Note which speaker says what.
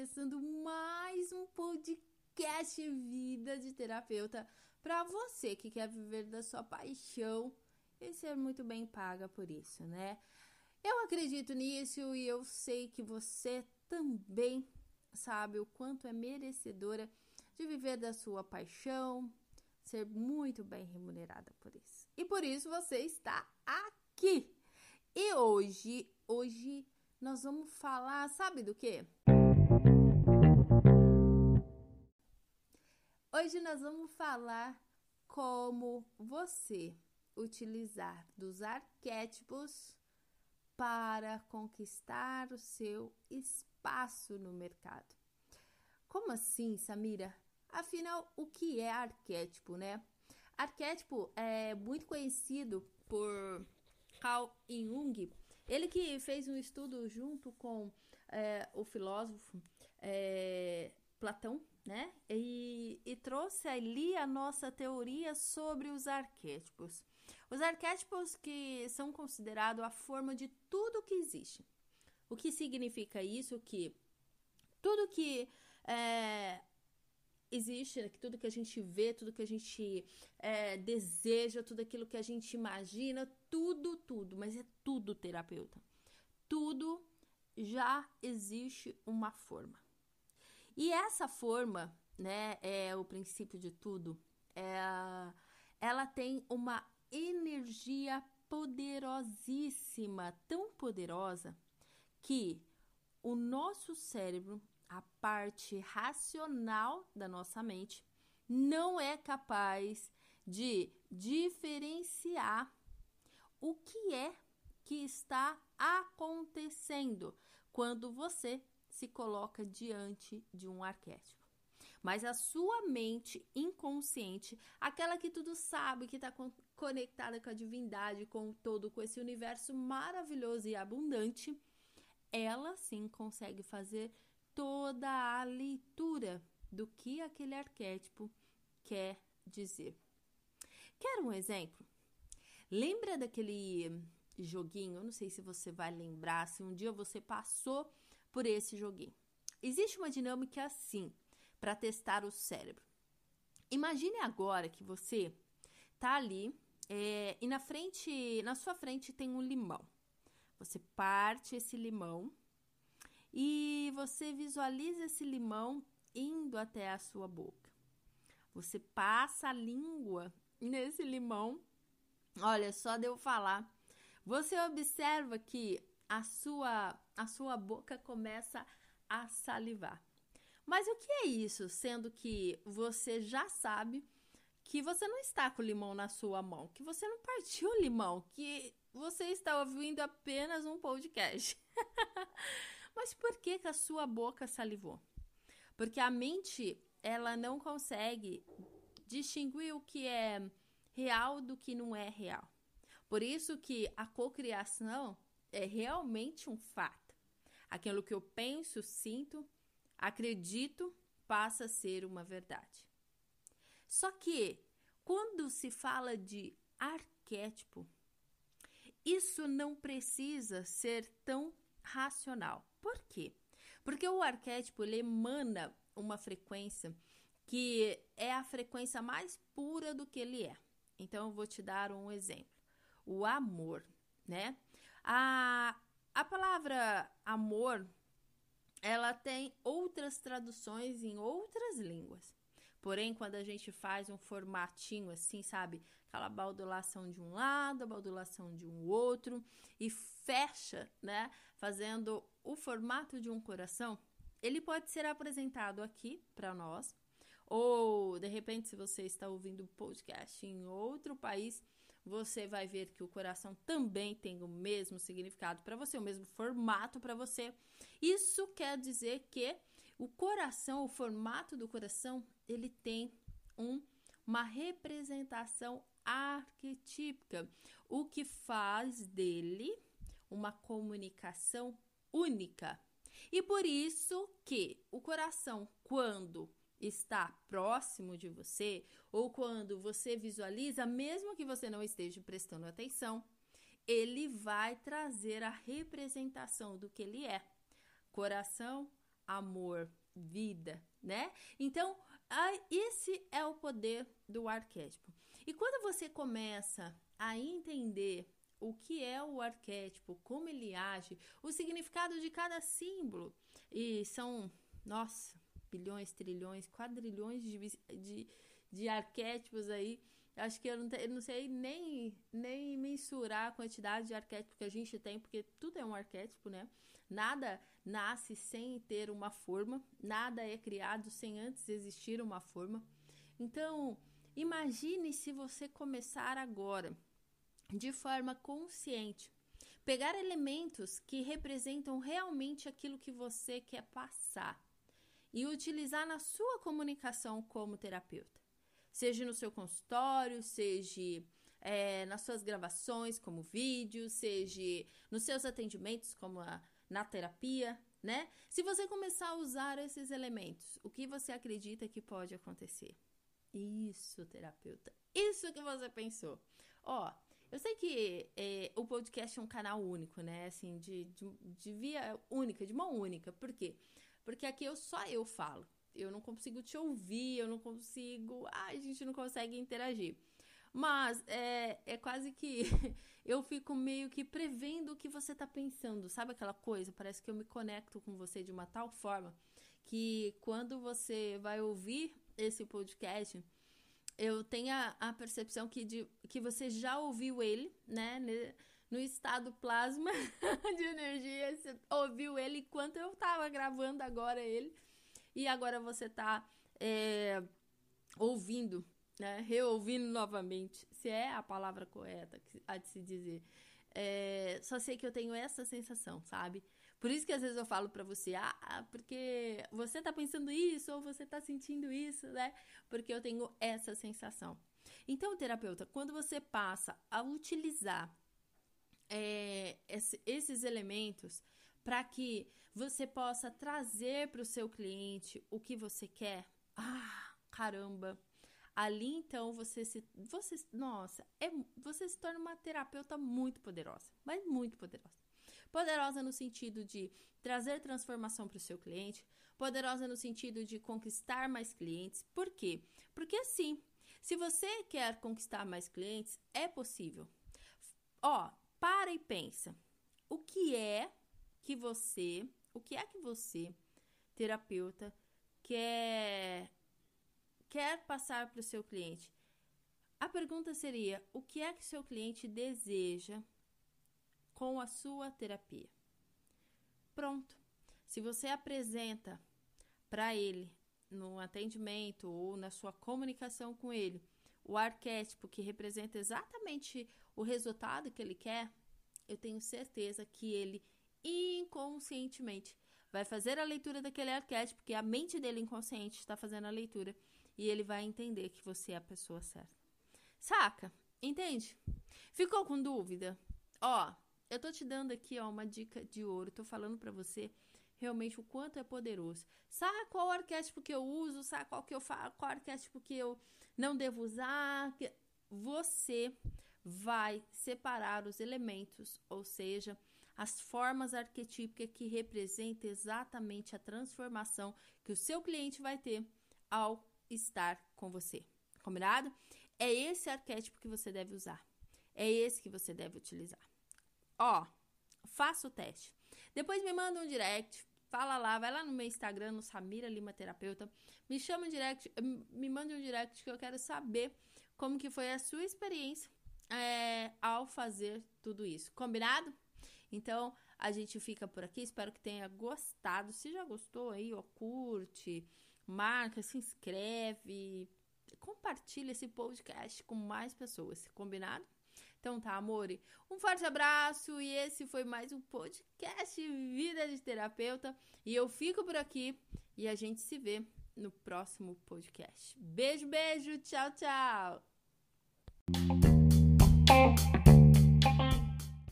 Speaker 1: começando mais um podcast Vida de Terapeuta para você que quer viver da sua paixão e ser muito bem paga por isso, né? Eu acredito nisso e eu sei que você também sabe o quanto é merecedora de viver da sua paixão, ser muito bem remunerada por isso. E por isso você está aqui. E hoje, hoje nós vamos falar, sabe do que? Hoje nós vamos falar como você utilizar dos arquétipos para conquistar o seu espaço no mercado. Como assim, Samira? Afinal, o que é arquétipo, né? Arquétipo é muito conhecido por Carl Jung ele que fez um estudo junto com é, o filósofo é, Platão, né? E, e trouxe ali a nossa teoria sobre os arquétipos. Os arquétipos que são considerados a forma de tudo que existe. O que significa isso? Que tudo que é, existe, que tudo que a gente vê, tudo que a gente é, deseja, tudo aquilo que a gente imagina, tudo, tudo, mas é tudo terapeuta. Tudo já existe uma forma. E essa forma, né, é o princípio de tudo, é, ela tem uma energia poderosíssima, tão poderosa que o nosso cérebro a parte racional da nossa mente não é capaz de diferenciar o que é que está acontecendo quando você se coloca diante de um arquétipo. Mas a sua mente inconsciente, aquela que tudo sabe, que está conectada com a divindade, com todo, com esse universo maravilhoso e abundante, ela sim consegue fazer toda a leitura do que aquele arquétipo quer dizer. Quer um exemplo? Lembra daquele joguinho? Eu não sei se você vai lembrar, se um dia você passou por esse joguinho. Existe uma dinâmica assim para testar o cérebro. Imagine agora que você tá ali é, e na frente, na sua frente tem um limão. Você parte esse limão e você visualiza esse limão indo até a sua boca. Você passa a língua nesse limão. Olha, só de eu falar, você observa que a sua a sua boca começa a salivar. Mas o que é isso, sendo que você já sabe que você não está com o limão na sua mão, que você não partiu o limão, que você está ouvindo apenas um podcast. Mas por que, que a sua boca salivou? Porque a mente ela não consegue distinguir o que é real do que não é real. Por isso que a cocriação é realmente um fato. Aquilo que eu penso, sinto, acredito, passa a ser uma verdade. Só que quando se fala de arquétipo, isso não precisa ser tão racional. Por quê? Porque o arquétipo ele emana uma frequência que é a frequência mais pura do que ele é. Então eu vou te dar um exemplo. O amor, né? A, a palavra amor, ela tem outras traduções em outras línguas. Porém, quando a gente faz um formatinho assim, sabe? Aquela baldulação de um lado, a baldulação de um outro e fecha, né? Fazendo o formato de um coração, ele pode ser apresentado aqui para nós, ou de repente, se você está ouvindo o podcast em outro país, você vai ver que o coração também tem o mesmo significado para você, o mesmo formato para você. Isso quer dizer que o coração, o formato do coração, ele tem um, uma representação arquetípica, o que faz dele uma comunicação única. E por isso que o coração, quando está próximo de você, ou quando você visualiza, mesmo que você não esteja prestando atenção, ele vai trazer a representação do que ele é. Coração amor, vida, né? Então, esse é o poder do arquétipo. E quando você começa a entender o que é o arquétipo, como ele age, o significado de cada símbolo, e são, nossa, bilhões, trilhões, quadrilhões de, de, de arquétipos aí. Acho que eu não, te, eu não sei nem, nem mensurar a quantidade de arquétipos que a gente tem, porque tudo é um arquétipo, né? Nada nasce sem ter uma forma, nada é criado sem antes existir uma forma. Então, imagine se você começar agora, de forma consciente, pegar elementos que representam realmente aquilo que você quer passar e utilizar na sua comunicação como terapeuta. Seja no seu consultório, seja é, nas suas gravações, como vídeo, seja nos seus atendimentos, como a, na terapia, né? Se você começar a usar esses elementos, o que você acredita que pode acontecer? Isso, terapeuta. Isso que você pensou. Ó, eu sei que é, o podcast é um canal único, né? Assim, de, de, de via única, de mão única. Por quê? Porque aqui eu só eu falo. Eu não consigo te ouvir, eu não consigo. Ai, a gente não consegue interagir. Mas é, é quase que eu fico meio que prevendo o que você tá pensando. Sabe aquela coisa? Parece que eu me conecto com você de uma tal forma que quando você vai ouvir esse podcast, eu tenho a, a percepção que, de, que você já ouviu ele, né? No estado plasma de energia, você ouviu ele enquanto eu tava gravando agora ele. E agora você tá é, ouvindo né? Reouvindo novamente, se é a palavra correta a de se dizer. É, só sei que eu tenho essa sensação, sabe? Por isso que às vezes eu falo para você, ah, porque você tá pensando isso ou você tá sentindo isso, né? Porque eu tenho essa sensação. Então, terapeuta, quando você passa a utilizar é, esses elementos para que você possa trazer para o seu cliente o que você quer, ah, caramba, Ali então você se você nossa, é você se torna uma terapeuta muito poderosa, mas muito poderosa. Poderosa no sentido de trazer transformação para o seu cliente, poderosa no sentido de conquistar mais clientes. Por quê? Porque assim, se você quer conquistar mais clientes, é possível. Ó, para e pensa. O que é que você, o que é que você, terapeuta, quer quer passar para o seu cliente? A pergunta seria: o que é que seu cliente deseja com a sua terapia? Pronto. Se você apresenta para ele no atendimento ou na sua comunicação com ele o arquétipo que representa exatamente o resultado que ele quer, eu tenho certeza que ele inconscientemente vai fazer a leitura daquele arquétipo, porque a mente dele inconsciente está fazendo a leitura e ele vai entender que você é a pessoa certa. Saca? Entende? Ficou com dúvida? Ó, eu tô te dando aqui, ó, uma dica de ouro. Tô falando para você realmente o quanto é poderoso. Sabe qual arquétipo que eu uso? Sabe qual que eu falo? Qual arquétipo que eu não devo usar? Você vai separar os elementos, ou seja, as formas arquetípicas que representam exatamente a transformação que o seu cliente vai ter ao estar com você. Combinado? É esse arquétipo que você deve usar. É esse que você deve utilizar. Ó, faça o teste. Depois me manda um direct, fala lá, vai lá no meu Instagram, no Samira Lima Terapeuta, me chama um direct, me manda um direct que eu quero saber como que foi a sua experiência é, ao fazer tudo isso. Combinado? Então, a gente fica por aqui. Espero que tenha gostado. Se já gostou aí, ó, curte, marca, se inscreve, compartilha esse podcast com mais pessoas, combinado? Então tá, amore, um forte abraço e esse foi mais um podcast Vida de Terapeuta e eu fico por aqui e a gente se vê no próximo podcast. Beijo, beijo, tchau, tchau.